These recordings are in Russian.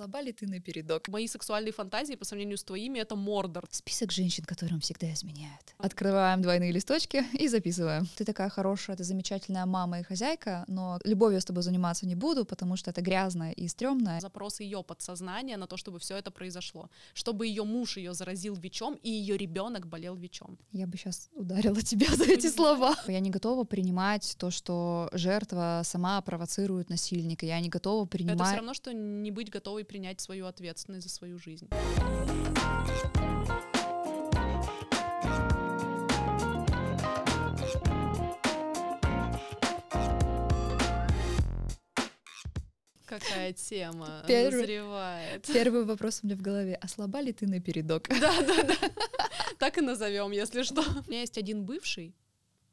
слаба ли ты на передок? Мои сексуальные фантазии по сравнению с твоими — это Мордор. Список женщин, которым всегда изменяют. Открываем двойные листочки и записываем. Ты такая хорошая, ты замечательная мама и хозяйка, но любовью с тобой заниматься не буду, потому что это грязно и стрёмно. Запрос ее подсознания на то, чтобы все это произошло. Чтобы ее муж ее заразил ВИЧом, и ее ребенок болел ВИЧом. Я бы сейчас ударила тебя за эти слова. Я не готова принимать то, что жертва сама провоцирует насильника. Я не готова принимать... Это все равно, что не быть готовой принять свою ответственность за свою жизнь. Какая тема Первый- назревает. Первый вопрос у меня в голове. А слаба ли ты на передок? Да, да, да. Так и назовем, если что. У меня есть один бывший,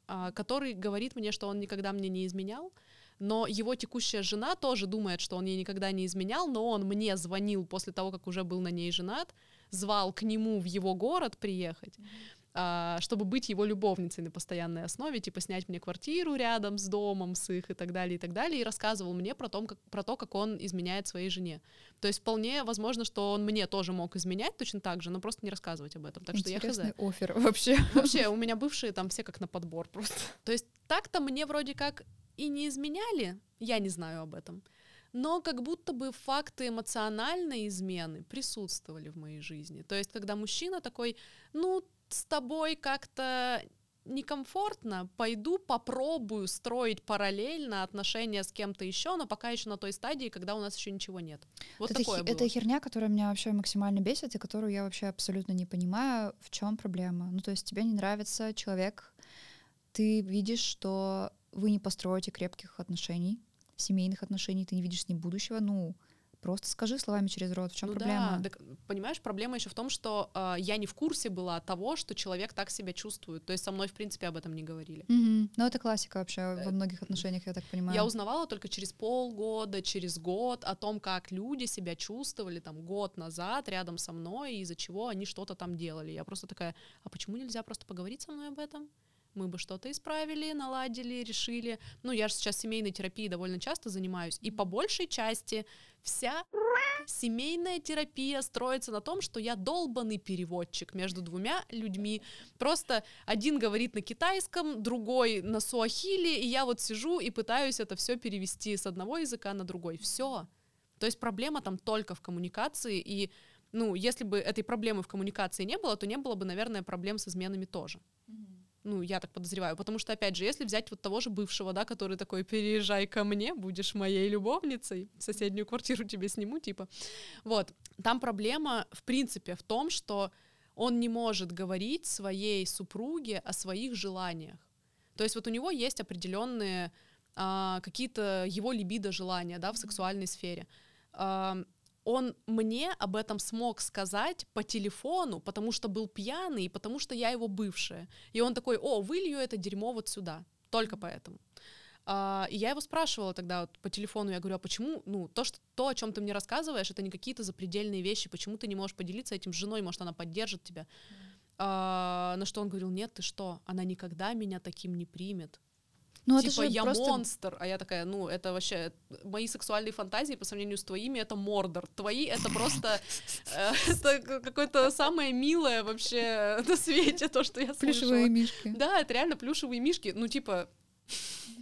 а, который говорит мне, что он никогда мне не изменял, но его текущая жена тоже думает, что он ей никогда не изменял, но он мне звонил после того, как уже был на ней женат, звал к нему в его город приехать, а, чтобы быть его любовницей на постоянной основе, типа снять мне квартиру рядом с домом, с их и так далее, и так далее, и рассказывал мне про, том, как, про то, как он изменяет своей жене. То есть вполне возможно, что он мне тоже мог изменять точно так же, но просто не рассказывать об этом. Так что я хз. Интересный офер вообще. Вообще, у меня бывшие там все как на подбор просто. То есть так-то мне вроде как и не изменяли, я не знаю об этом. Но как будто бы факты эмоциональной измены присутствовали в моей жизни. То есть, когда мужчина такой, ну, с тобой как-то некомфортно, пойду попробую строить параллельно отношения с кем-то еще, но пока еще на той стадии, когда у нас еще ничего нет. Вот это, такое хи- было. это херня, которая меня вообще максимально бесит, и которую я вообще абсолютно не понимаю, в чем проблема. Ну, то есть тебе не нравится человек, ты видишь, что вы не построите крепких отношений, семейных отношений, ты не видишь с ним будущего, ну, просто скажи словами через рот, в чем ну проблема. да, так, понимаешь, проблема еще в том, что э, я не в курсе была того, что человек так себя чувствует. То есть со мной, в принципе, об этом не говорили. Мгм. Ну, это классика вообще во многих отношениях, я так понимаю. Я узнавала только через полгода, через год о том, как люди себя чувствовали там год назад рядом со мной, и из-за чего они что-то там делали. Я просто такая, а почему нельзя просто поговорить со мной об этом? Мы бы что-то исправили, наладили, решили. Ну, я же сейчас семейной терапией довольно часто занимаюсь, и по большей части вся семейная терапия строится на том, что я долбанный переводчик между двумя людьми. Просто один говорит на китайском, другой на суахили, и я вот сижу и пытаюсь это все перевести с одного языка на другой. Все. То есть проблема там только в коммуникации, и ну, если бы этой проблемы в коммуникации не было, то не было бы, наверное, проблем с изменами тоже. Ну, я так подозреваю. Потому что, опять же, если взять вот того же бывшего, да, который такой, переезжай ко мне, будешь моей любовницей, соседнюю квартиру тебе сниму, типа. Вот. Там проблема, в принципе, в том, что он не может говорить своей супруге о своих желаниях. То есть вот у него есть определенные а, какие-то его либидо желания, да, в сексуальной сфере. А, он мне об этом смог сказать по телефону, потому что был пьяный, и потому что я его бывшая. И он такой, о, вылью это дерьмо вот сюда, только поэтому. А, и я его спрашивала тогда вот по телефону, я говорю, а почему, ну, то, что, то, о чем ты мне рассказываешь, это не какие-то запредельные вещи, почему ты не можешь поделиться этим с женой, может, она поддержит тебя. А, на что он говорил, нет, ты что, она никогда меня таким не примет. Ну, типа, я просто... монстр, а я такая, ну, это вообще, мои сексуальные фантазии по сравнению с твоими, это мордор. Твои — это просто, э, это какое-то самое милое вообще на свете, то, что я слышала. Плюшевые мишки. Да, это реально плюшевые мишки. Ну, типа,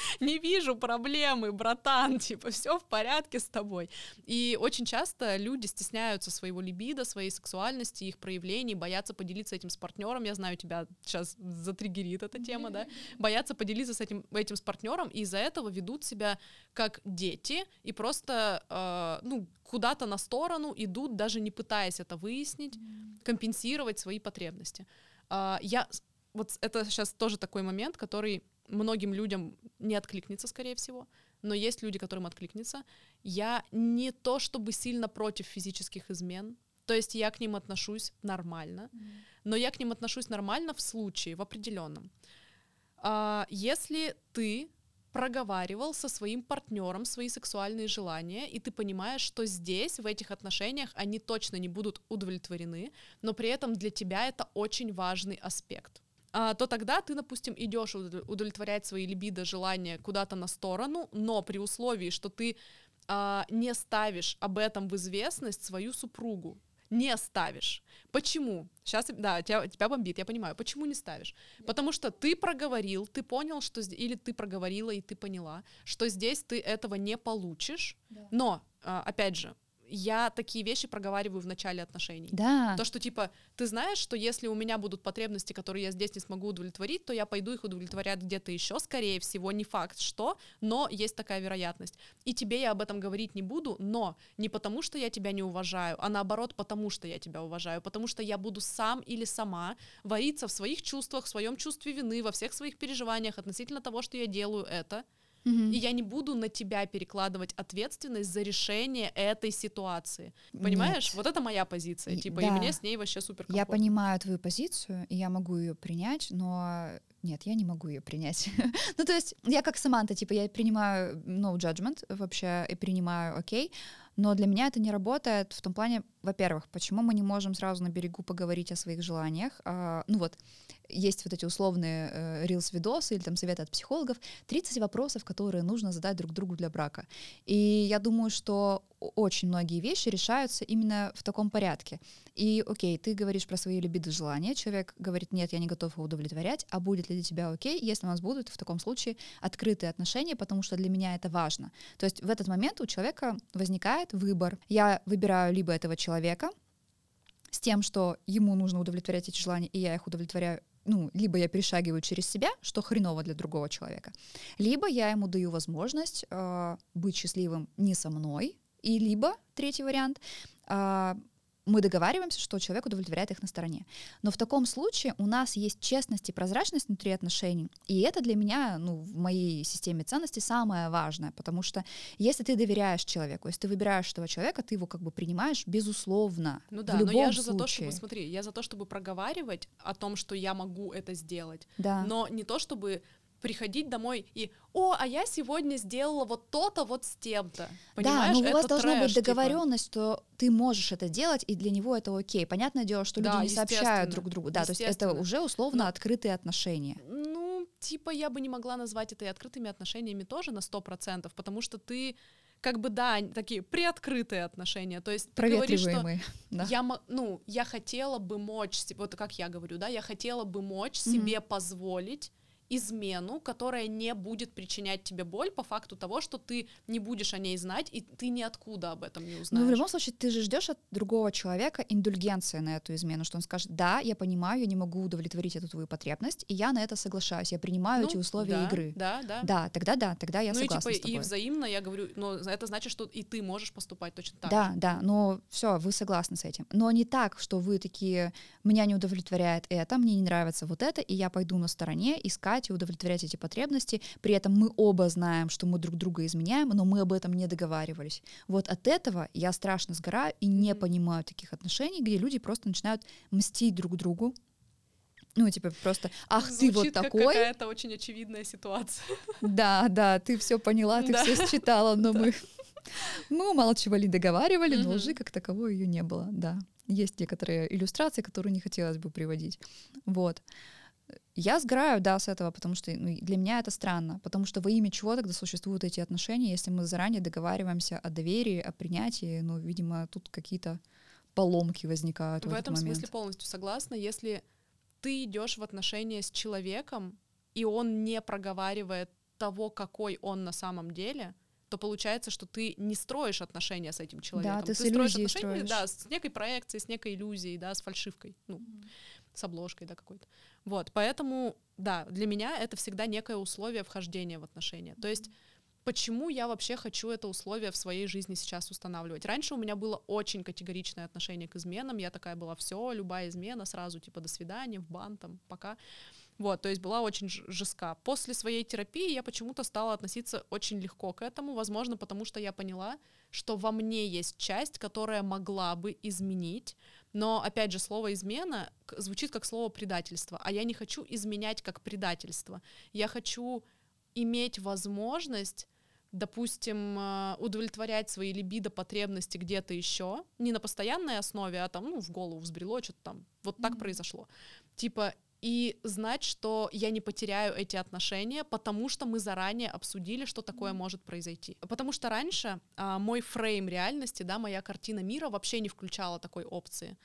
не вижу проблемы, братан, типа, все в порядке с тобой. И очень часто люди стесняются своего либидо, своей сексуальности, их проявлений, боятся поделиться этим с партнером. Я знаю, тебя сейчас затриггерит эта тема, да? Боятся поделиться с этим, этим с партнером, и из-за этого ведут себя как дети и просто, э, ну, куда-то на сторону идут, даже не пытаясь это выяснить, компенсировать свои потребности. А, я вот это сейчас тоже такой момент, который многим людям не откликнется, скорее всего, но есть люди, которым откликнется. Я не то чтобы сильно против физических измен, то есть я к ним отношусь нормально, но я к ним отношусь нормально в случае, в определенном. А, Если ты проговаривал со своим партнером свои сексуальные желания, и ты понимаешь, что здесь, в этих отношениях, они точно не будут удовлетворены, но при этом для тебя это очень важный аспект то тогда ты, допустим, идешь удовлетворять свои либидо, желания куда-то на сторону, но при условии, что ты а, не ставишь об этом в известность свою супругу не ставишь. Почему? Сейчас, да, тебя, тебя бомбит, я понимаю. Почему не ставишь? Потому что ты проговорил, ты понял, что... Или ты проговорила, и ты поняла, что здесь ты этого не получишь. Да. Но, а, опять же, я такие вещи проговариваю в начале отношений. Да. То, что типа, ты знаешь, что если у меня будут потребности, которые я здесь не смогу удовлетворить, то я пойду их удовлетворять где-то еще, скорее всего, не факт что, но есть такая вероятность. И тебе я об этом говорить не буду, но не потому, что я тебя не уважаю, а наоборот, потому что я тебя уважаю, потому что я буду сам или сама вариться в своих чувствах, в своем чувстве вины, во всех своих переживаниях относительно того, что я делаю это, и я не буду на тебя перекладывать ответственность за решение этой ситуации. Понимаешь? Нет. Вот это моя позиция. И, типа, да. и мне с ней вообще супер. Я понимаю твою позицию, и я могу ее принять, но нет, я не могу ее принять. ну, то есть, я как Саманта, типа, я принимаю no judgment вообще, и принимаю окей, okay, но для меня это не работает в том плане, во-первых, почему мы не можем сразу на берегу поговорить о своих желаниях? А, ну вот, есть вот эти условные э, рилс-видосы или там советы от психологов, 30 вопросов, которые нужно задать друг другу для брака. И я думаю, что очень многие вещи решаются именно в таком порядке. И окей, ты говоришь про свои либидо желания, человек говорит, нет, я не готов его удовлетворять, а будет ли для тебя окей, если у нас будут в таком случае открытые отношения, потому что для меня это важно. То есть в этот момент у человека возникает выбор. Я выбираю либо этого человека, с тем, что ему нужно удовлетворять эти желания, и я их удовлетворяю ну, либо я перешагиваю через себя, что хреново для другого человека, либо я ему даю возможность э, быть счастливым не со мной, и либо, третий вариант, э, мы договариваемся, что человек удовлетворяет их на стороне. Но в таком случае у нас есть честность и прозрачность внутри отношений. И это для меня, ну, в моей системе ценностей самое важное, потому что если ты доверяешь человеку, если ты выбираешь этого человека, ты его как бы принимаешь безусловно. Ну да, но я же случае. за то, чтобы, смотри, я за то, чтобы проговаривать о том, что я могу это сделать. Да. Но не то, чтобы приходить домой и «О, а я сегодня сделала вот то-то вот с тем-то». Понимаешь? Да, но у вас должна трэш, быть договоренность, типа. что ты можешь это делать, и для него это окей. Понятное дело, что люди да, не сообщают друг другу. Да, то есть это уже условно но, открытые отношения. Ну, типа я бы не могла назвать это и открытыми отношениями тоже на сто процентов, потому что ты как бы, да, такие приоткрытые отношения. То есть ты говоришь, что да. я, ну, я хотела бы мочь, вот как я говорю, да, я хотела бы мочь mm-hmm. себе позволить измену, которая не будет причинять тебе боль по факту того, что ты не будешь о ней знать, и ты ниоткуда об этом не узнаешь. Ну, в любом случае, ты же ждешь от другого человека индульгенции на эту измену, что он скажет, да, я понимаю, я не могу удовлетворить эту твою потребность, и я на это соглашаюсь, я принимаю ну, эти условия да, игры. Да, да. Да, тогда да, тогда я ну, согласна и, типа, с тобой. и взаимно, я говорю, но это значит, что и ты можешь поступать точно так Да, же. да, но все, вы согласны с этим. Но не так, что вы такие, меня не удовлетворяет это, мне не нравится вот это, и я пойду на стороне искать и удовлетворять эти потребности, при этом мы оба знаем, что мы друг друга изменяем, но мы об этом не договаривались. Вот от этого я страшно сгораю и не понимаю таких отношений, где люди просто начинают мстить друг другу, ну, типа, просто, ах, Звучит ты вот как такой. какая-то очень очевидная ситуация. Да, да, ты все поняла, ты да. все считала, но мы, мы умалчивали, договаривали, но лжи как таковой ее не было, да. Есть некоторые иллюстрации, которые не хотелось бы приводить. Вот. Я сгораю, да, с этого, потому что ну, для меня это странно, потому что во имя чего тогда существуют эти отношения, если мы заранее договариваемся о доверии, о принятии, ну, видимо, тут какие-то поломки возникают в, в этом момент. смысле полностью согласна. Если ты идешь в отношения с человеком, и он не проговаривает того, какой он на самом деле, то получается, что ты не строишь отношения с этим человеком. Да, ты, ты с строишь отношения, строишь. да, с некой проекцией, с некой иллюзией, да, с фальшивкой, ну, mm-hmm. с обложкой, да, какой-то. Вот, поэтому, да, для меня это всегда некое условие вхождения в отношения. То есть почему я вообще хочу это условие в своей жизни сейчас устанавливать. Раньше у меня было очень категоричное отношение к изменам, я такая была, все, любая измена, сразу, типа, до свидания, в бан, там, пока. Вот, то есть была очень жестка. После своей терапии я почему-то стала относиться очень легко к этому, возможно, потому что я поняла, что во мне есть часть, которая могла бы изменить, но, опять же, слово «измена» звучит как слово «предательство», а я не хочу изменять как предательство. Я хочу иметь возможность допустим, э, удовлетворять свои либидо потребности где-то еще, не на постоянной основе, а там, ну, в голову взбрело, что-то там, вот так mm-hmm. произошло. Типа, и знать, что я не потеряю эти отношения, потому что мы заранее обсудили, что такое может произойти. Потому что раньше а, мой фрейм реальности, да, моя картина мира вообще не включала такой опции.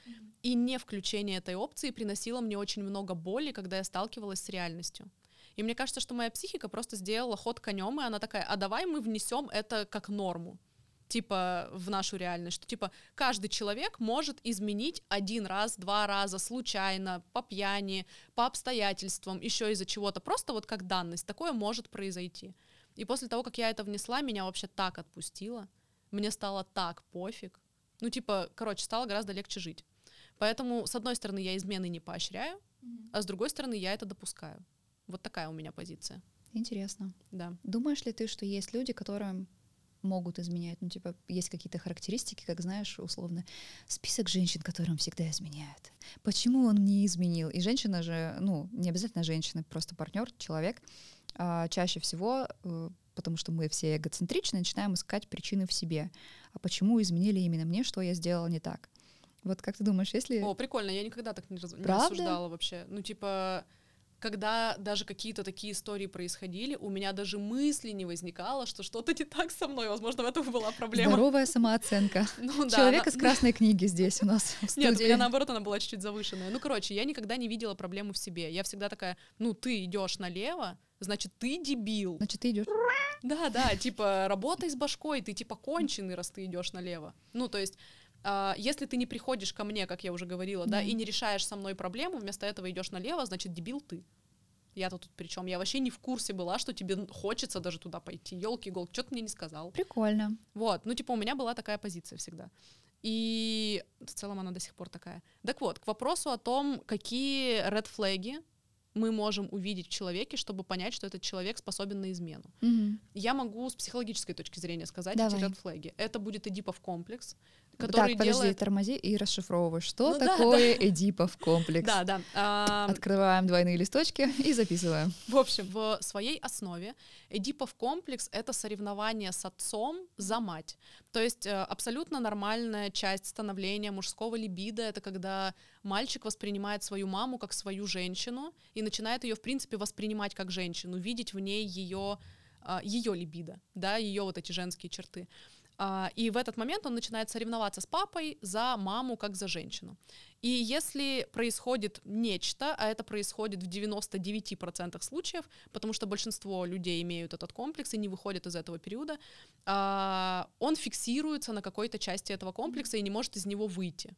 И не включение этой опции приносило мне очень много боли, когда я сталкивалась с реальностью. И мне кажется, что моя психика просто сделала ход конем, и она такая, а давай мы внесем это как норму типа в нашу реальность, что типа каждый человек может изменить один раз, два раза, случайно, по пьяни, по обстоятельствам, еще из-за чего-то, просто вот как данность, такое может произойти. И после того, как я это внесла, меня вообще так отпустило, мне стало так пофиг, ну типа, короче, стало гораздо легче жить. Поэтому, с одной стороны, я измены не поощряю, mm-hmm. а с другой стороны, я это допускаю. Вот такая у меня позиция. Интересно. Да. Думаешь ли ты, что есть люди, которым могут изменять. Ну, типа, есть какие-то характеристики, как знаешь, условно, список женщин, которым всегда изменяют. Почему он не изменил? И женщина же, ну, не обязательно женщина, просто партнер, человек, а, чаще всего, э, потому что мы все эгоцентричны, начинаем искать причины в себе. А почему изменили именно мне, что я сделала не так? Вот как ты думаешь, если... О, прикольно, я никогда так не, раз... не рассуждала вообще. Ну, типа, когда даже какие-то такие истории происходили, у меня даже мысли не возникало, что что-то не так со мной. Возможно, в этом была проблема. Здоровая самооценка. Ну, да, Человек она... из красной книги здесь у нас в Нет, у меня наоборот она была чуть-чуть завышенная. Ну, короче, я никогда не видела проблему в себе. Я всегда такая, ну, ты идешь налево, значит, ты дебил. Значит, ты идешь. Да, да, типа, работай с башкой, ты типа конченый, раз ты идешь налево. Ну, то есть если ты не приходишь ко мне, как я уже говорила, да, и не решаешь со мной проблему, вместо этого идешь налево, значит, дебил ты. Я-то тут при чем? Я вообще не в курсе была, что тебе хочется даже туда пойти. Елки иголки, что ты мне не сказал? Прикольно. Вот, ну типа у меня была такая позиция всегда. И в целом она до сих пор такая. Так вот, к вопросу о том, какие red флаги мы можем увидеть в человеке, чтобы понять, что этот человек способен на измену. Угу. Я могу с психологической точки зрения сказать Давай. эти red флаги. Это будет Эдипов комплекс, который так, подожди, делает... тормози и расшифровывай, что ну, такое да, да. Эдипов комплекс. Да, да. А... Открываем двойные листочки и записываем. В общем, в своей основе Эдипов комплекс — это соревнование с отцом за мать. То есть э, абсолютно нормальная часть становления мужского либидо — это когда мальчик воспринимает свою маму как свою женщину и начинает ее, в принципе, воспринимать как женщину, видеть в ней ее а, ее либидо, да, ее вот эти женские черты. А, и в этот момент он начинает соревноваться с папой за маму как за женщину. И если происходит нечто, а это происходит в 99% случаев, потому что большинство людей имеют этот комплекс и не выходят из этого периода, а, он фиксируется на какой-то части этого комплекса и не может из него выйти.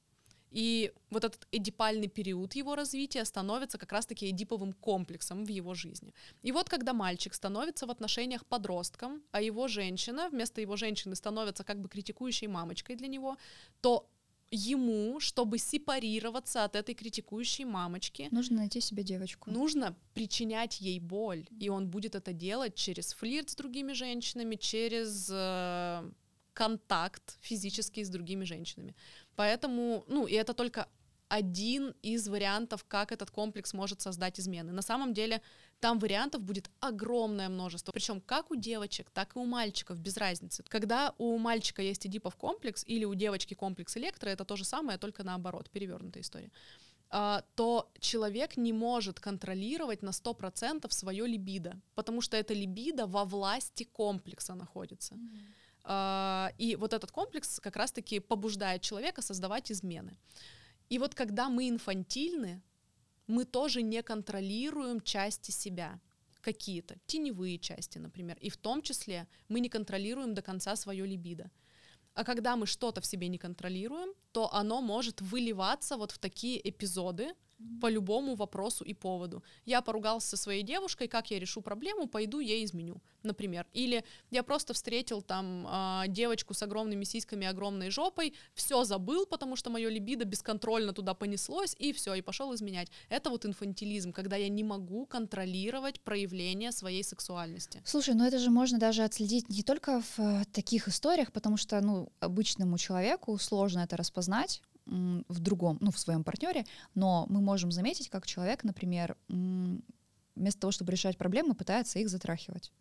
И вот этот эдипальный период его развития становится как раз-таки эдиповым комплексом в его жизни. И вот когда мальчик становится в отношениях подростком, а его женщина вместо его женщины становится как бы критикующей мамочкой для него, то ему, чтобы сепарироваться от этой критикующей мамочки, нужно найти себе девочку. Нужно причинять ей боль, и он будет это делать через флирт с другими женщинами, через э, контакт физический с другими женщинами. Поэтому, ну, и это только один из вариантов, как этот комплекс может создать измены. На самом деле там вариантов будет огромное множество, причем как у девочек, так и у мальчиков, без разницы. Когда у мальчика есть эдипов комплекс или у девочки комплекс электро, это то же самое, только наоборот, перевернутая история а, то человек не может контролировать на 100% свое либидо, потому что это либидо во власти комплекса находится. Mm-hmm. А, и вот этот комплекс как раз-таки побуждает человека создавать измены. И вот когда мы инфантильны, мы тоже не контролируем части себя, какие-то теневые части, например, и в том числе мы не контролируем до конца свое либидо. А когда мы что-то в себе не контролируем, то оно может выливаться вот в такие эпизоды, по любому вопросу и поводу. Я поругался со своей девушкой, как я решу проблему, пойду ей изменю, например. Или я просто встретил там э, девочку с огромными сиськами, огромной жопой, все забыл, потому что мое либидо бесконтрольно туда понеслось, и все, и пошел изменять. Это вот инфантилизм, когда я не могу контролировать проявление своей сексуальности. Слушай, ну это же можно даже отследить не только в э, таких историях, потому что, ну, обычному человеку сложно это распознать, в другом, ну, в своем партнере, но мы можем заметить, как человек, например, вместо того, чтобы решать проблемы, пытается их затрахивать.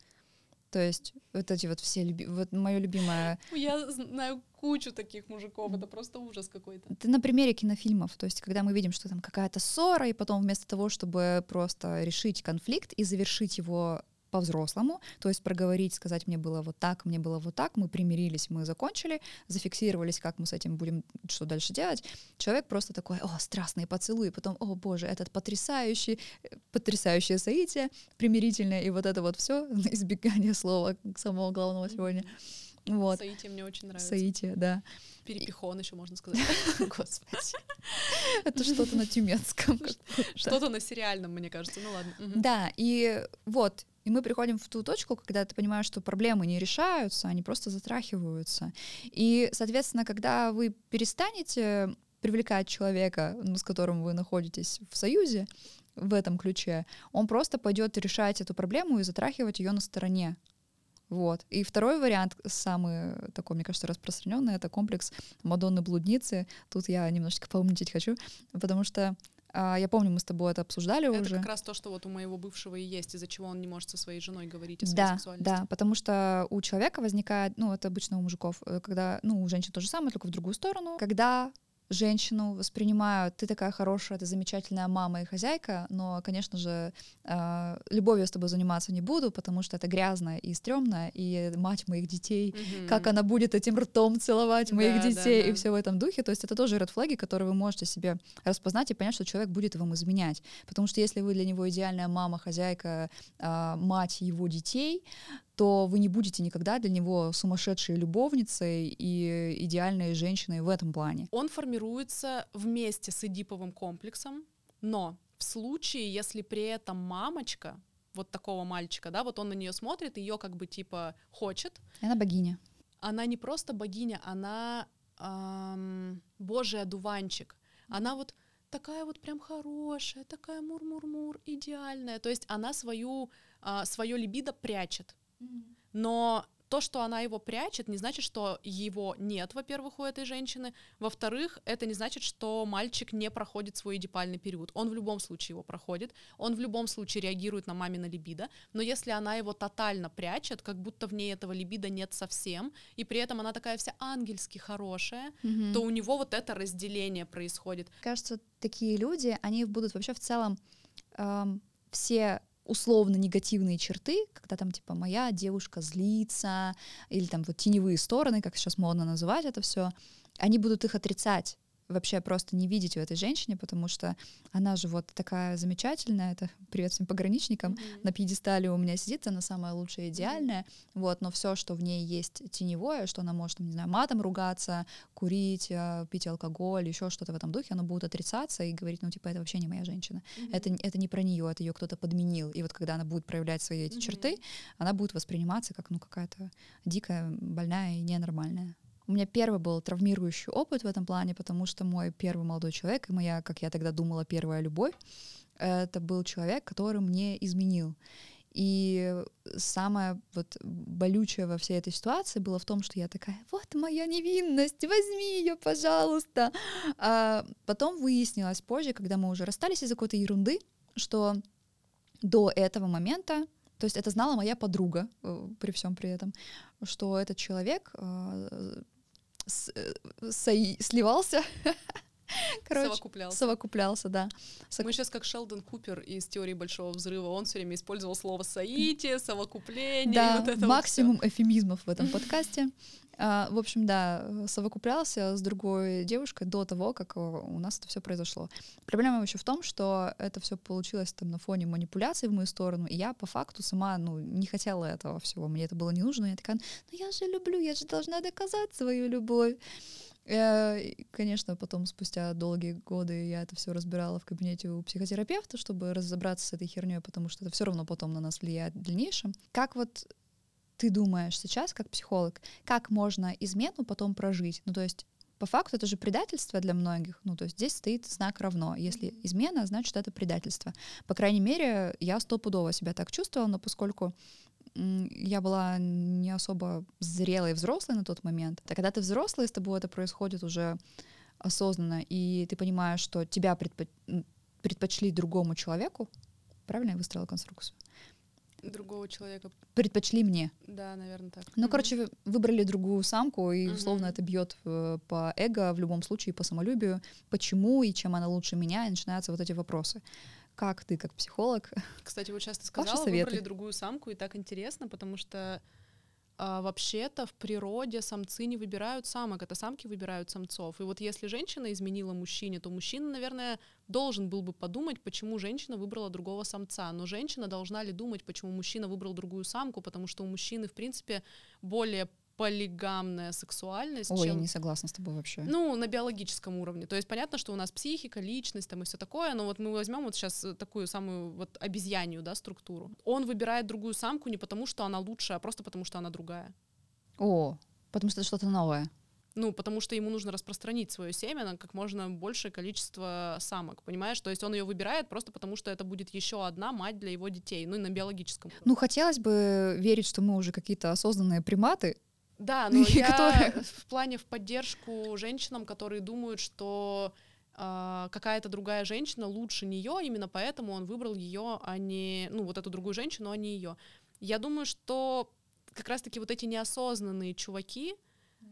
То есть вот эти вот все, люби... вот мое любимое... Я знаю кучу таких мужиков, это просто ужас какой-то. Это на примере кинофильмов, то есть когда мы видим, что там какая-то ссора, и потом вместо того, чтобы просто решить конфликт и завершить его по-взрослому, то есть проговорить, сказать, мне было вот так, мне было вот так, мы примирились, мы закончили, зафиксировались, как мы с этим будем, что дальше делать. Человек просто такой, о, страстные поцелуи, потом, о, боже, этот потрясающий, потрясающее соитие, примирительное, и вот это вот все избегание слова самого главного сегодня. Вот. Саития мне очень нравится. Саития, да. Перепихон еще можно сказать. Господи. Это что-то на тюменском. Что-то на сериальном, мне кажется. Ну ладно. Да, и вот, и мы приходим в ту точку, когда ты понимаешь, что проблемы не решаются, они просто затрахиваются. И, соответственно, когда вы перестанете привлекать человека, ну, с которым вы находитесь в союзе, в этом ключе, он просто пойдет решать эту проблему и затрахивать ее на стороне. Вот. И второй вариант, самый такой, мне кажется, распространенный, это комплекс Мадонны-блудницы. Тут я немножечко поумничать хочу, потому что я помню, мы с тобой это обсуждали это уже. Это как раз то, что вот у моего бывшего и есть, из-за чего он не может со своей женой говорить о своей да, сексуальности. Да, потому что у человека возникает, ну, это обычно у мужиков, э, когда, ну, у женщин то же самое, только в другую сторону, когда женщину воспринимают, ты такая хорошая, ты замечательная мама и хозяйка, но, конечно же, э, любовью с тобой заниматься не буду, потому что это грязно и стрёмно, и мать моих детей, mm-hmm. как она будет этим ртом целовать моих да, детей, да, да. и все в этом духе. То есть это тоже ред флаги, которые вы можете себе распознать и понять, что человек будет вам изменять. Потому что если вы для него идеальная мама, хозяйка, э, мать его детей, то вы не будете никогда для него сумасшедшей любовницей и идеальной женщиной в этом плане. Он формируется вместе с эдиповым комплексом, но в случае, если при этом мамочка вот такого мальчика, да, вот он на нее смотрит, ее как бы типа хочет. Она богиня. Она не просто богиня, она эм, божий одуванчик. Она вот такая вот прям хорошая, такая мур-мур-мур, идеальная. То есть она свою, э, свое либидо прячет. Но то, что она его прячет, не значит, что его нет, во-первых, у этой женщины. Во-вторых, это не значит, что мальчик не проходит свой эдипальный период. Он в любом случае его проходит, он в любом случае реагирует на мамина либидо, но если она его тотально прячет, как будто в ней этого либидо нет совсем, и при этом она такая вся ангельски хорошая, mm-hmm. то у него вот это разделение происходит. Кажется, такие люди, они будут вообще в целом эм, все условно негативные черты, когда там типа моя девушка злится, или там вот теневые стороны, как сейчас модно называть это все, они будут их отрицать вообще просто не видеть в этой женщине, потому что она же вот такая замечательная, это привет всем пограничникам, mm-hmm. на пьедестале у меня сидит, она самая лучшая, идеальная, mm-hmm. вот, но все, что в ней есть теневое, что она может, не знаю, матом ругаться, курить, э, пить алкоголь, еще что-то в этом духе, оно будет отрицаться и говорить, ну, типа, это вообще не моя женщина, mm-hmm. это, это не про нее, это ее кто-то подменил, и вот когда она будет проявлять свои эти mm-hmm. черты, она будет восприниматься как, ну, какая-то дикая, больная и ненормальная. У меня первый был травмирующий опыт в этом плане, потому что мой первый молодой человек и моя, как я тогда думала, первая любовь, это был человек, который мне изменил. И самое вот болючее во всей этой ситуации было в том, что я такая, вот моя невинность, возьми ее, пожалуйста. А потом выяснилось позже, когда мы уже расстались из-за какой-то ерунды, что до этого момента то есть это знала моя подруга э, при всем при этом, что этот человек э, сливался. Короче, совокуплялся. Совокуплялся, да. Сок... Мы сейчас как Шелдон Купер из теории Большого взрыва. Он все время использовал слово соитие, совокупление. Да, вот это максимум вот эфемизмов в этом подкасте. А, в общем, да, совокуплялся с другой девушкой до того, как у нас это все произошло. Проблема еще в том, что это все получилось там на фоне манипуляций в мою сторону, и я по факту сама, ну, не хотела этого всего, мне это было не нужно, я такая, ну я же люблю, я же должна доказать свою любовь. Я, э, конечно, потом, спустя долгие годы, я это все разбирала в кабинете у психотерапевта, чтобы разобраться с этой херней, потому что это все равно потом на нас влияет в дальнейшем. Как вот ты думаешь сейчас, как психолог, как можно измену потом прожить? Ну, то есть по факту это же предательство для многих. Ну, то есть здесь стоит знак равно. Если измена, значит, это предательство. По крайней мере, я стопудово себя так чувствовала, но поскольку я была не особо зрелой взрослой на тот момент, а когда ты взрослый, с тобой это происходит уже осознанно, и ты понимаешь, что тебя предпо- предпочли другому человеку, правильно я выстроила конструкцию? Другого человека. предпочли мне. Да, наверное, так. Ну, Мгм. короче, вы- выбрали другую самку, и, условно, Мгм. это бьет э, по эго, в любом случае, по самолюбию. Почему и чем она лучше меня, и начинаются вот эти вопросы. Как ты, как психолог, Кстати, вот сейчас ты сказала, выбрали другую самку, и так интересно, потому что а, вообще-то в природе самцы не выбирают самок, это самки выбирают самцов. И вот если женщина изменила мужчине, то мужчина, наверное, должен был бы подумать, почему женщина выбрала другого самца. Но женщина должна ли думать, почему мужчина выбрал другую самку, потому что у мужчины, в принципе, более полигамная сексуальность, Ой, я чем не согласна с тобой вообще. ну, на биологическом уровне. То есть понятно, что у нас психика, личность там и все такое, но вот мы возьмем вот сейчас такую самую вот обезьянью, да, структуру. Он выбирает другую самку не потому, что она лучше, а просто потому, что она другая. О, потому что это что-то новое. Ну, потому что ему нужно распространить свое семя на как можно большее количество самок, понимаешь? То есть он ее выбирает просто потому, что это будет еще одна мать для его детей, ну и на биологическом. Ну, хотелось бы верить, что мы уже какие-то осознанные приматы. Да, но я которые- в плане в поддержку женщинам, которые думают, что а, какая-то другая женщина лучше нее, именно поэтому он выбрал ее, а не, ну, вот эту другую женщину, а не ее. Я думаю, что как раз-таки вот эти неосознанные чуваки,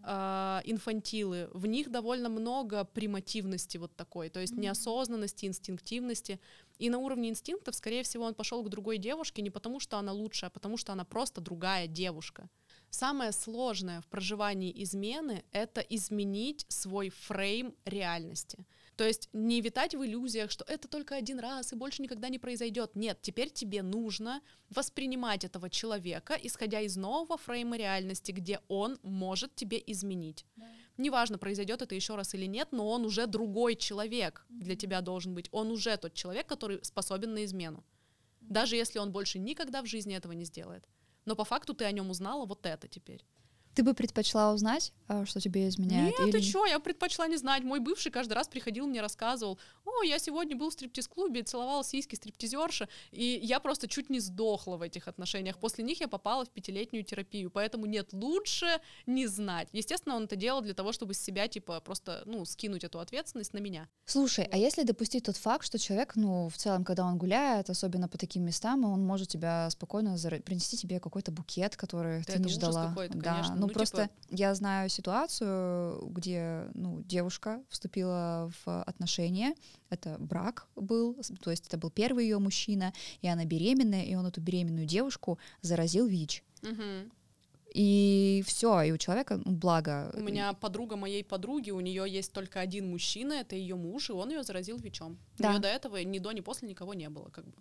а, инфантилы, в них довольно много примативности вот такой, то есть неосознанности, инстинктивности. И на уровне инстинктов, скорее всего, он пошел к другой девушке не потому, что она лучше, а потому, что она просто другая девушка. Самое сложное в проживании измены — это изменить свой фрейм реальности. То есть не витать в иллюзиях, что это только один раз и больше никогда не произойдет. Нет, теперь тебе нужно воспринимать этого человека, исходя из нового фрейма реальности, где он может тебе изменить. Неважно, произойдет это еще раз или нет, но он уже другой человек для тебя должен быть. Он уже тот человек, который способен на измену. Даже если он больше никогда в жизни этого не сделает. Но по факту ты о нем узнала вот это теперь. Ты бы предпочла узнать, а, что тебе изменяет? Нет, или- ты чё, я предпочла не знать. Мой бывший каждый раз приходил, мне рассказывал, о, я сегодня был в стриптиз-клубе, целовал сиськи стриптизерши, и я просто чуть не сдохла в этих отношениях. После них я попала в пятилетнюю терапию, поэтому нет, лучше не знать. Естественно, он это делал для того, чтобы с себя, типа, просто, ну, скинуть эту ответственность на меня. Слушай, а если допустить тот факт, что человек, ну, в целом, когда он гуляет, особенно по таким местам, он может тебя спокойно зара- принести тебе какой-то букет, который Да ты это не ждала. да, конечно. Ну, Ну, просто типа- я знаю ситуацию, где, ну, девушка вступила в отношения, это брак был, то есть это был первый ее мужчина, и она беременная, и он эту беременную девушку заразил ВИЧ. И все, и у человека, ну, благо. У меня подруга моей подруги, у нее есть только один мужчина, это ее муж, и он ее заразил ВИЧом. У Да. нее до этого ни до, ни после никого не было, как бы.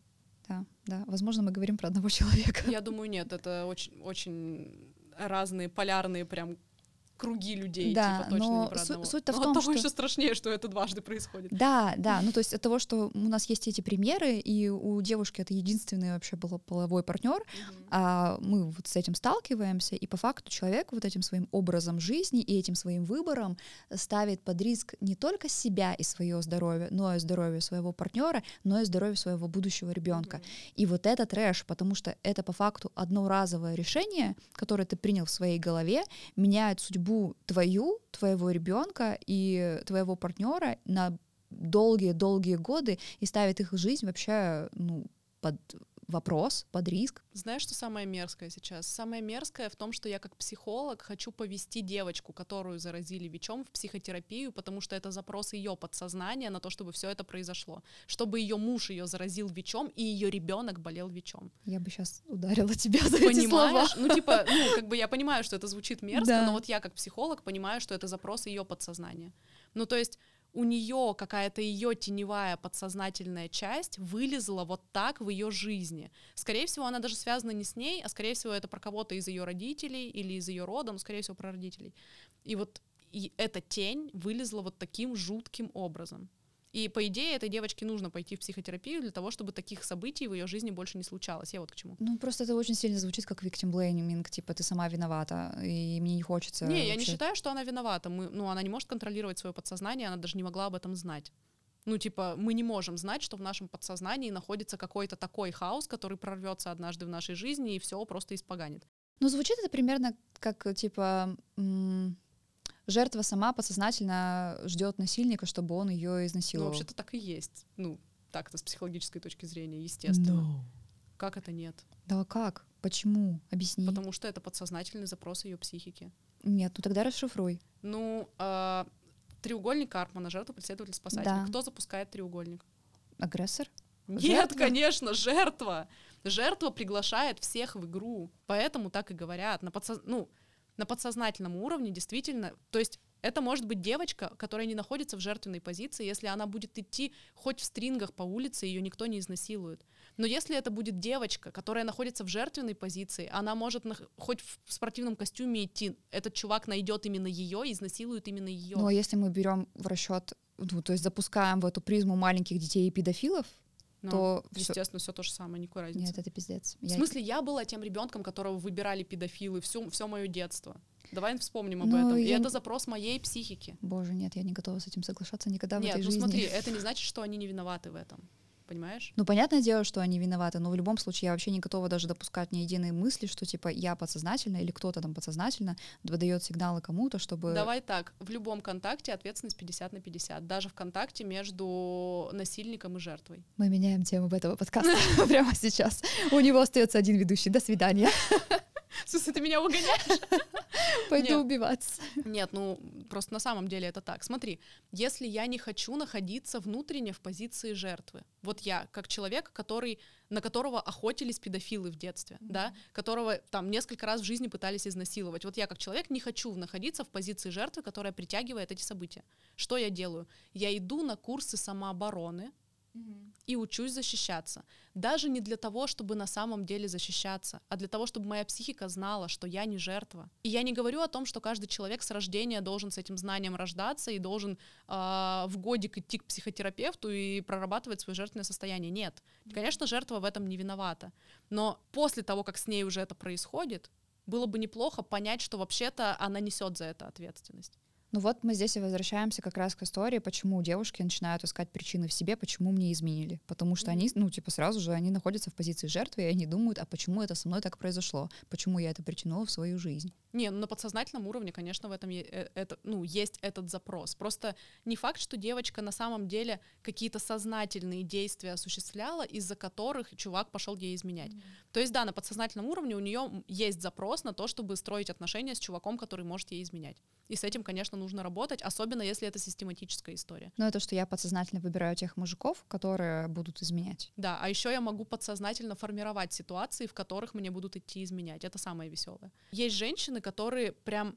Да, да, возможно, мы говорим про одного человека. Я думаю, нет, это очень, очень разные полярные прям круги людей, Да, типа точно но не про одного. суть-то в Но том, от того что- еще страшнее, что это дважды происходит. Да, да, ну то есть от того, что у нас есть эти примеры, и у девушки это единственный вообще был половой партнер, а мы вот с этим сталкиваемся, и по факту человек вот этим своим образом жизни и этим своим выбором ставит под риск не только себя и свое здоровье, но и здоровье своего партнера, но и здоровье своего будущего ребенка. И вот это трэш, потому что это по факту одноразовое решение, которое ты принял в своей голове, меняет судьбу твою, твоего ребенка и твоего партнера на долгие-долгие годы и ставит их жизнь вообще ну, под вопрос, под риск. Знаешь, что самое мерзкое сейчас? Самое мерзкое в том, что я как психолог хочу повести девочку, которую заразили ВИЧом, в психотерапию, потому что это запрос ее подсознания на то, чтобы все это произошло. Чтобы ее муж ее заразил ВИЧом, и ее ребенок болел ВИЧом. Я бы сейчас ударила тебя за эти слова. Понимаешь? Ну, типа, ну, как бы я понимаю, что это звучит мерзко, Да. но вот я как психолог понимаю, что это запрос ее подсознания. Ну, то есть у нее какая-то ее теневая подсознательная часть вылезла вот так в ее жизни. Скорее всего, она даже связана не с ней, а скорее всего, это про кого-то из ее родителей или из ее рода, но скорее всего, про родителей. И вот и эта тень вылезла вот таким жутким образом. И по идее этой девочке нужно пойти в психотерапию для того, чтобы таких событий в ее жизни больше не случалось. Я вот к чему. Ну, просто это очень сильно звучит как victim blaming, типа ты сама виновата, и мне не хочется Не, я не вообще- считаю, что она виновата. Мы, ну, она не может контролировать свое подсознание, она даже не могла об этом знать. Ну, типа, мы не можем знать, что в нашем подсознании находится какой-то такой хаос, который прорвется однажды в нашей жизни и все просто испоганит. Ну, звучит это примерно как, типа, м, жертва сама подсознательно ждет насильника, чтобы он ее Ну, изнасиловал. вообще-то так и есть. Ну, так-то с психологической точки зрения, естественно. Как это нет? Да как? Почему? Объясни. Потому что это подсознательный запрос ее психики. Нет, ну тогда расшифруй. Ну, э, треугольник Карпмана, жертва, преследователь, спасатель. Да. Кто запускает треугольник? Агрессор? Нет, Жертва? конечно, жертва. Жертва приглашает всех в игру. Поэтому так и говорят. На, подсоз... ну, на подсознательном уровне действительно... То есть это может быть девочка, которая не находится в жертвенной позиции, если она будет идти хоть в стрингах по улице, ее никто не изнасилует. Но если это будет девочка, которая находится в жертвенной позиции, она может нах- хоть в спортивном костюме идти, этот чувак найдет именно ее изнасилует именно ее. Ну а если мы берем в расчет, ну, то есть запускаем в эту призму маленьких детей и педофилов, Ну, то естественно, все то же самое, никакой разницы. Нет, это пиздец. В Я- смысле, я была тем ребенком, которого выбирали педофилы все, все мое детство. Давай вспомним об Ну, этом. И я это не- запрос моей психики. Боже, нет, я не готова с этим соглашаться никогда в Нет, этой ну жизни. смотри, это не значит, что они не виноваты в этом. Понимаешь? Ну, понятное дело, что они виноваты, но в любом случае я вообще не готова даже допускать ни единой мысли, что, типа, я подсознательно или кто-то там подсознательно выдает сигналы кому-то, чтобы... Давай так, в любом контакте ответственность 50 на 50. Даже в контакте между насильником и жертвой. Мы меняем тему этого подкаста прямо сейчас. У него остается один ведущий. До свидания. В смысле, ты меня угоняешь? Пойду Нет. убиваться. Нет, ну просто на самом деле это так. Смотри, если я не хочу находиться внутренне в позиции жертвы, вот я как человек, который на которого охотились педофилы в детстве, да, которого там несколько раз в жизни пытались изнасиловать. Вот я как человек не хочу находиться в позиции жертвы, которая притягивает эти события. Что я делаю? Я иду на курсы самообороны, и учусь защищаться. Даже не для того, чтобы на самом деле защищаться, а для того, чтобы моя психика знала, что я не жертва. И я не говорю о том, что каждый человек с рождения должен с этим знанием рождаться и должен а, в годик идти к психотерапевту и прорабатывать свое жертвенное состояние. Нет. Конечно, жертва в этом не виновата. Но после того, как с ней уже это происходит, было бы неплохо понять, что вообще-то она несет за это ответственность. Ну вот мы здесь и возвращаемся как раз к истории, почему девушки начинают искать причины в себе, почему мне изменили. Потому что они, ну, типа, сразу же они находятся в позиции жертвы, и они думают, а почему это со мной так произошло? Почему я это притянула в свою жизнь? Не, ну на подсознательном уровне, конечно, в этом е- э, это, ну, есть этот запрос. Просто не факт, что девочка на самом деле какие-то сознательные действия осуществляла, из-за которых чувак пошел ей изменять. То есть, да, на подсознательном уровне у нее есть запрос на то, чтобы строить отношения с чуваком, который может ей изменять. И с этим, конечно, нужно работать, особенно если это систематическая история. Ну, это что я подсознательно выбираю тех мужиков, которые будут изменять. Да, а еще я могу подсознательно формировать ситуации, в которых мне будут идти изменять. Это самое веселое. Есть женщины, которые прям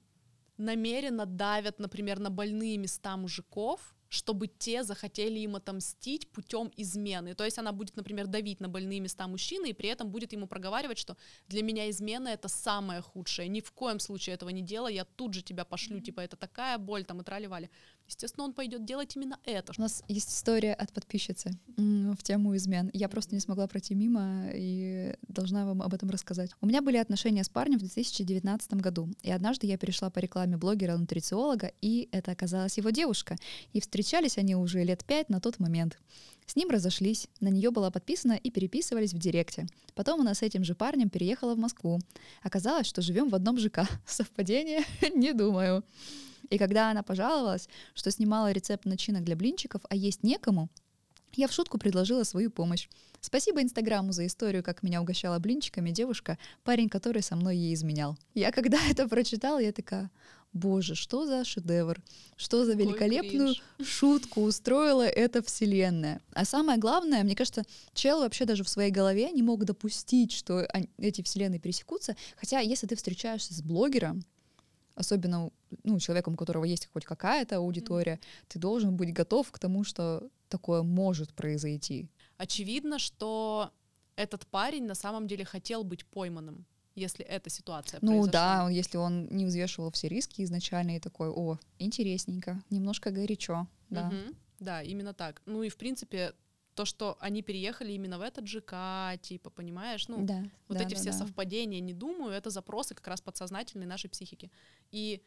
намеренно давят, например, на больные места мужиков, чтобы те захотели им отомстить путем измены. То есть она будет, например, давить на больные места мужчины и при этом будет ему проговаривать, что для меня измена это самое худшее. Ни в коем случае этого не делай, я тут же тебя пошлю, типа это такая боль, там и трали-вали. Естественно, он пойдет делать именно это. У нас есть история от подписчицы в тему измен. Я просто не смогла пройти мимо и должна вам об этом рассказать. У меня были отношения с парнем в 2019 году, и однажды я перешла по рекламе блогера-нутрициолога, и это оказалась его девушка. И встречались они уже лет пять на тот момент. С ним разошлись, на нее была подписана и переписывались в директе. Потом она с этим же парнем переехала в Москву. Оказалось, что живем в одном ЖК. Совпадение? Не думаю. И когда она пожаловалась, что снимала рецепт начинок для блинчиков, а есть некому, я в шутку предложила свою помощь. Спасибо Инстаграму за историю, как меня угощала блинчиками девушка, парень, который со мной ей изменял. Я когда это прочитала, я такая, боже, что за шедевр, что за великолепную кринж. шутку устроила эта вселенная. А самое главное, мне кажется, чел вообще даже в своей голове не мог допустить, что эти вселенные пересекутся. Хотя, если ты встречаешься с блогером, особенно ну, человеком, у которого есть хоть какая-то аудитория, ты должен быть готов к тому, что такое может произойти. Очевидно, что этот парень на самом деле хотел быть пойманным, если эта ситуация Ну произошла. да, он- если он не взвешивал все риски изначально и такой, о, интересненько, немножко горячо, да. Мгм. Да, именно так. Ну и в принципе то, что они переехали именно в этот ЖК, типа, понимаешь, ну да, вот да, эти да, все да. совпадения, не думаю, это запросы как раз подсознательные нашей психики. И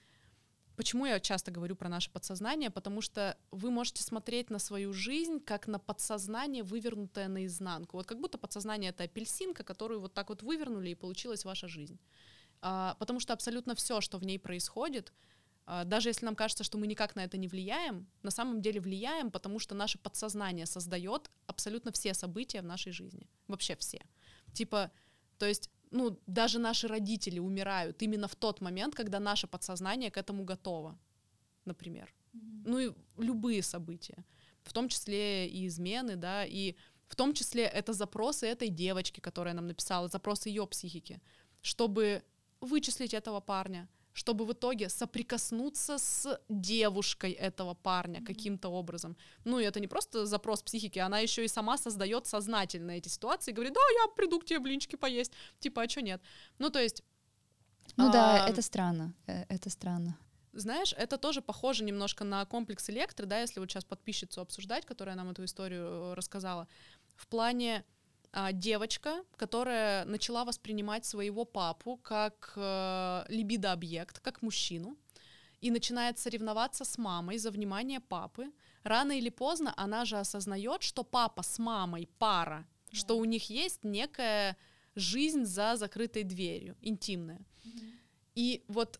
почему я часто говорю про наше подсознание? Потому что вы можете смотреть на свою жизнь как на подсознание, вывернутое наизнанку. Вот как будто подсознание — это апельсинка, которую вот так вот вывернули, и получилась ваша жизнь. А, потому что абсолютно все, что в ней происходит, даже если нам кажется, что мы никак на это не влияем, на самом деле влияем, потому что наше подсознание создает абсолютно все события в нашей жизни. Вообще все. Типа, То есть, ну, даже наши родители умирают именно в тот момент, когда наше подсознание к этому готово, например. Mm-hmm. Ну и любые события, в том числе и измены, да, и в том числе это запросы этой девочки, которая нам написала, запросы ее психики, чтобы вычислить этого парня, чтобы в итоге соприкоснуться с девушкой этого парня mm-hmm. каким-то образом. Ну, и это не просто запрос психики, она еще и сама создает сознательно эти ситуации, говорит, да, я приду к тебе блинчики поесть, типа, а что нет? Ну, то есть... Ну а, да, это странно, э, это странно. Знаешь, это тоже похоже немножко на комплекс электро, да, если вот сейчас подписчицу обсуждать, которая нам эту историю э, рассказала, в плане а, девочка, которая начала воспринимать своего папу как э, либидо-объект, как мужчину, и начинает соревноваться с мамой за внимание папы. Рано или поздно она же осознает, что папа с мамой пара, да. что у них есть некая жизнь за закрытой дверью, интимная. Угу. И вот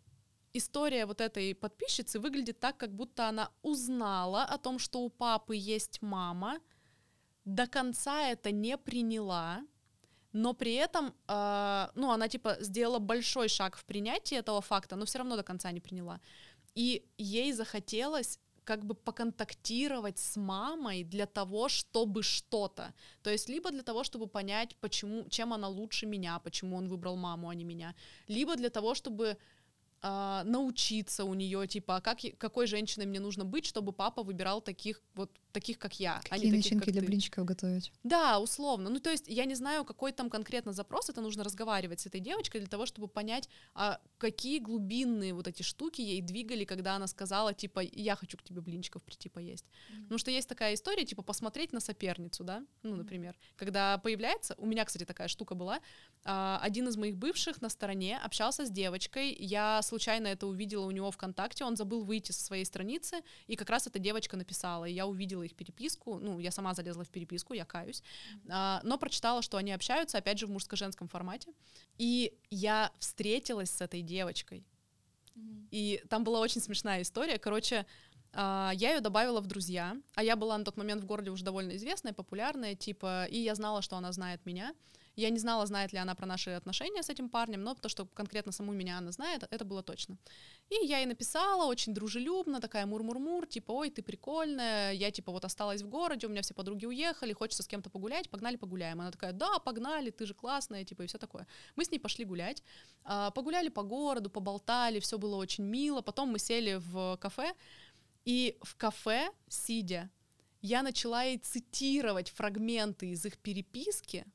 история вот этой подписчицы выглядит так, как будто она узнала о том, что у папы есть мама, до конца это не приняла, но при этом, э, ну, она типа сделала большой шаг в принятии этого факта, но все равно до конца не приняла. И ей захотелось как бы поконтактировать с мамой для того, чтобы что-то. То есть либо для того, чтобы понять, почему, чем она лучше меня, почему он выбрал маму, а не меня, либо для того, чтобы а, научиться у нее, типа, а как, какой женщиной мне нужно быть, чтобы папа выбирал таких вот таких, как я. А Какие а начинки таких, для ты. блинчиков готовить? Да, условно. Ну, то есть я не знаю, какой там конкретно запрос, это нужно разговаривать с этой девочкой для того, чтобы понять, а какие глубинные вот эти штуки ей двигали, когда она сказала, типа, я хочу к тебе блинчиков прийти поесть. Mm-hmm. Потому что есть такая история, типа, посмотреть на соперницу, да, ну, например. Mm-hmm. Когда появляется, у меня, кстати, такая штука была, а, один из моих бывших на стороне общался с девочкой, я случайно это увидела у него ВКонтакте, он забыл выйти со своей страницы, и как раз эта девочка написала, и я увидела их переписку, ну, я сама залезла в переписку, я каюсь, а, но прочитала, что они общаются, опять же, в мужско-женском формате, и я встретилась с этой девочкой, и там была очень смешная история, короче, Uh, я ее добавила в друзья, а я была на тот момент в городе уже довольно известная, популярная, типа, и я знала, что она знает меня. Я не знала, знает ли она про наши отношения с этим парнем, но то, что конкретно саму меня она знает, это было точно. И я ей написала очень дружелюбно, такая мур-мур-мур, типа, ой, ты прикольная, я типа вот осталась в городе, у меня все подруги уехали, хочется с кем-то погулять, погнали погуляем. Она такая, да, погнали, ты же классная, типа, и все такое. Мы с ней пошли гулять, а, погуляли по городу, поболтали, все было очень мило, потом мы сели в кафе, и в кафе, сидя, я начала ей цитировать фрагменты из их переписки,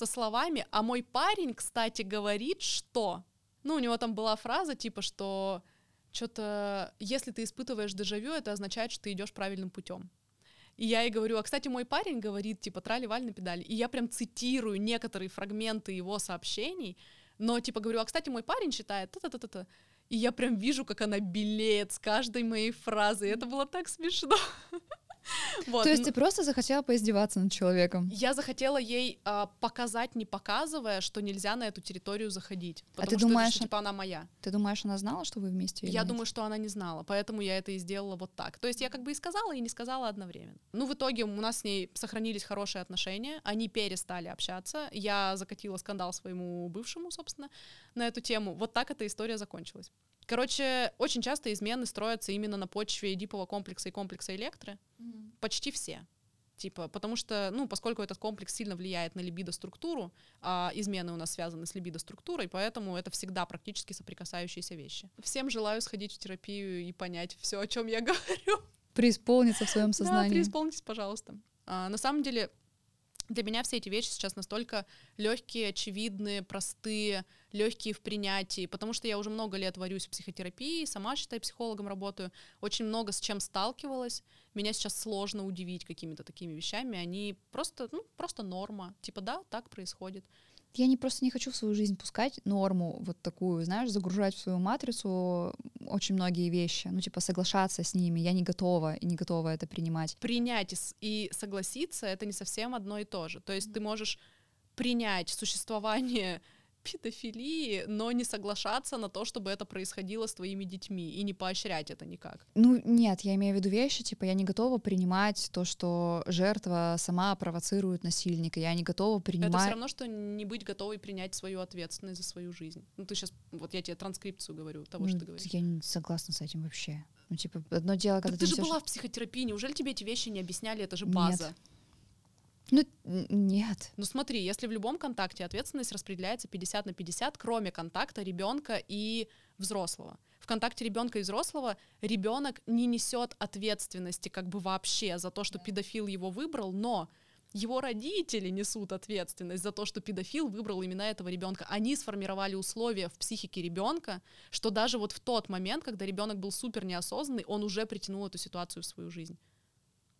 со словами, а мой парень, кстати, говорит, что... Ну, у него там была фраза, типа, что что-то, если ты испытываешь дежавю, это означает, что ты идешь правильным путем. И я ей говорю, а, кстати, мой парень говорит, типа, трали-валь на педали. И я прям цитирую некоторые фрагменты его сообщений, но, типа, говорю, а, кстати, мой парень считает та-та-та-та. И я прям вижу, как она белеет с каждой моей фразой. Это было так смешно. Вот. То есть ты просто захотела поиздеваться над человеком? Я захотела ей э, показать, не показывая, что нельзя на эту территорию заходить. А ты думаешь, что, типа, она моя. Ты думаешь, она знала, что вы вместе? Я нет? думаю, что она не знала, поэтому я это и сделала вот так. То есть я как бы и сказала, и не сказала одновременно. Ну, в итоге у нас с ней сохранились хорошие отношения, они перестали общаться. Я закатила скандал своему бывшему, собственно, на эту тему. Вот так эта история закончилась. Короче, очень часто измены строятся именно на почве эдипового комплекса и комплекса электры. Mm-hmm. Почти все. Типа, потому что, ну, поскольку этот комплекс сильно влияет на либидо-структуру, а измены у нас связаны с либидо-структурой, поэтому это всегда практически соприкасающиеся вещи. Всем желаю сходить в терапию и понять все, о чем я говорю. Преисполниться в своем сознании. Да, преисполнитесь, пожалуйста. А, на самом деле, для меня все эти вещи сейчас настолько легкие, очевидные, простые, легкие в принятии, потому что я уже много лет варюсь в психотерапии, сама, считай, психологом работаю, очень много с чем сталкивалась. Меня сейчас сложно удивить какими-то такими вещами, они просто, ну, просто норма. Типа, да, так происходит я не просто не хочу в свою жизнь пускать норму вот такую, знаешь, загружать в свою матрицу очень многие вещи, ну, типа, соглашаться с ними, я не готова и не готова это принимать. Принять и согласиться — это не совсем одно и то же. То есть mm-hmm. ты можешь принять существование педофилии, но не соглашаться на то, чтобы это происходило с твоими детьми и не поощрять это никак. Ну, нет, я имею в виду вещи, типа, я не готова принимать то, что жертва сама провоцирует насильника, я не готова принимать... Это все равно, что не быть готовой принять свою ответственность за свою жизнь. Ну, ты сейчас, вот я тебе транскрипцию говорю того, ну, что ты говоришь. Я не согласна с этим вообще. Ну, типа, одно дело, когда так ты, ты же несёшь- была в психотерапии, неужели тебе эти вещи не объясняли? Это же Нет. Ну, нет. Ну смотри, если в любом контакте ответственность распределяется 50 на 50, кроме контакта ребенка и взрослого. В контакте ребенка и взрослого ребенок не несет ответственности как бы вообще за то, что педофил его выбрал, но его родители несут ответственность за то, что педофил выбрал именно этого ребенка. Они сформировали условия в психике ребенка, что даже вот в тот момент, когда ребенок был супер неосознанный, он уже притянул эту ситуацию в свою жизнь.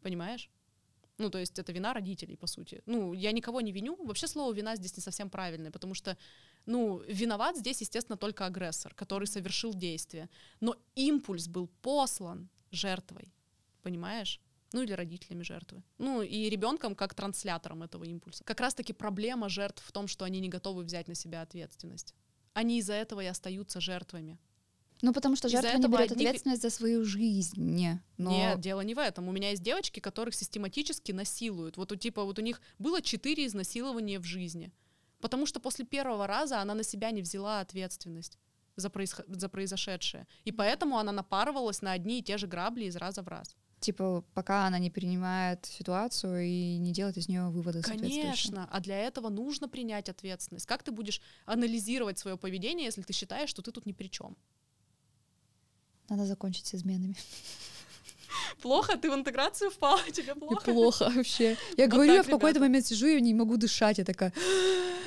Понимаешь? Ну, то есть это вина родителей, по сути. Ну, я никого не виню. Вообще слово вина здесь не совсем правильное, потому что, ну, виноват здесь, естественно, только агрессор, который совершил действие. Но импульс был послан жертвой, понимаешь? Ну, или родителями жертвы. Ну, и ребенком как транслятором этого импульса. Как раз-таки проблема жертв в том, что они не готовы взять на себя ответственность. Они из-за этого и остаются жертвами. Ну, потому что жертва не берет одни- ответственность за свою жизнь. Но... Нет, дело не в этом. У меня есть девочки, которых систематически насилуют. Вот у типа вот у них было четыре изнасилования в жизни, потому что после первого раза она на себя не взяла ответственность за, происход- за произошедшее, и поэтому она напарывалась на одни и те же грабли из раза в раз. Типа, пока она не принимает ситуацию и не делает из нее выводы. Конечно, а для этого нужно принять ответственность. Как ты будешь анализировать свое поведение, если ты считаешь, что ты тут ни при чем? Надо закончить с изменами. Плохо, ты в интеграцию впала, тебе Мне плохо. плохо вообще. Я Вот говорю, я так, в какой-то момент сижу и не могу дышать. Я такая,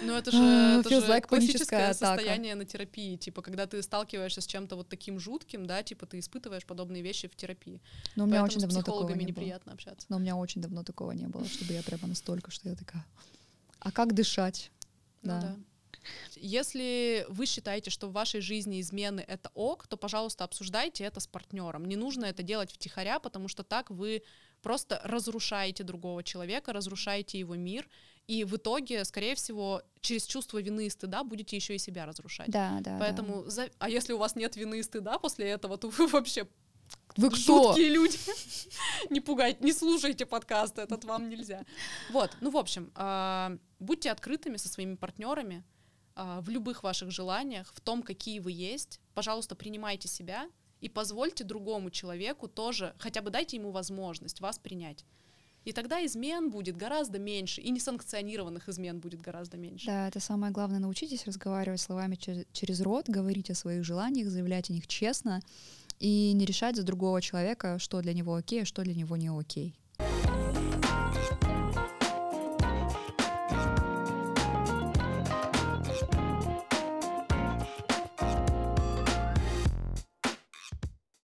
Ну, это же, А, это feels же like классическое атака. состояние на терапии. Типа, когда ты сталкиваешься с чем-то вот таким жутким, да, типа ты испытываешь подобные вещи в терапии. но у меня Поэтому очень с давно такого психологами не было. неприятно общаться. Но у меня очень давно такого не было, чтобы я прямо настолько, что я такая, а как дышать? Ну Да. да. Если вы считаете, что в вашей жизни измены это ок, то, пожалуйста, обсуждайте это с партнером. Не нужно это делать втихаря, потому что так вы просто разрушаете другого человека, разрушаете его мир, и в итоге, скорее всего, через чувство вины и стыда будете еще и себя разрушать. Да, да. да. Поэтому, за- а если у вас нет вины и стыда после этого, то вы вообще Вы кто? жуткие люди. Не пугайте, не слушайте подкаст, этот вам нельзя. Вот, ну, в общем, а, будьте открытыми со своими партнерами в любых ваших желаниях, в том, какие вы есть. Пожалуйста, принимайте себя и позвольте другому человеку тоже, хотя бы дайте ему возможность вас принять. И тогда измен будет гораздо меньше, и несанкционированных измен будет гораздо меньше. Да, это самое главное. Научитесь разговаривать словами чер- через рот, говорить о своих желаниях, заявлять о них честно и не решать за другого человека, что для него окей, а что для него не окей.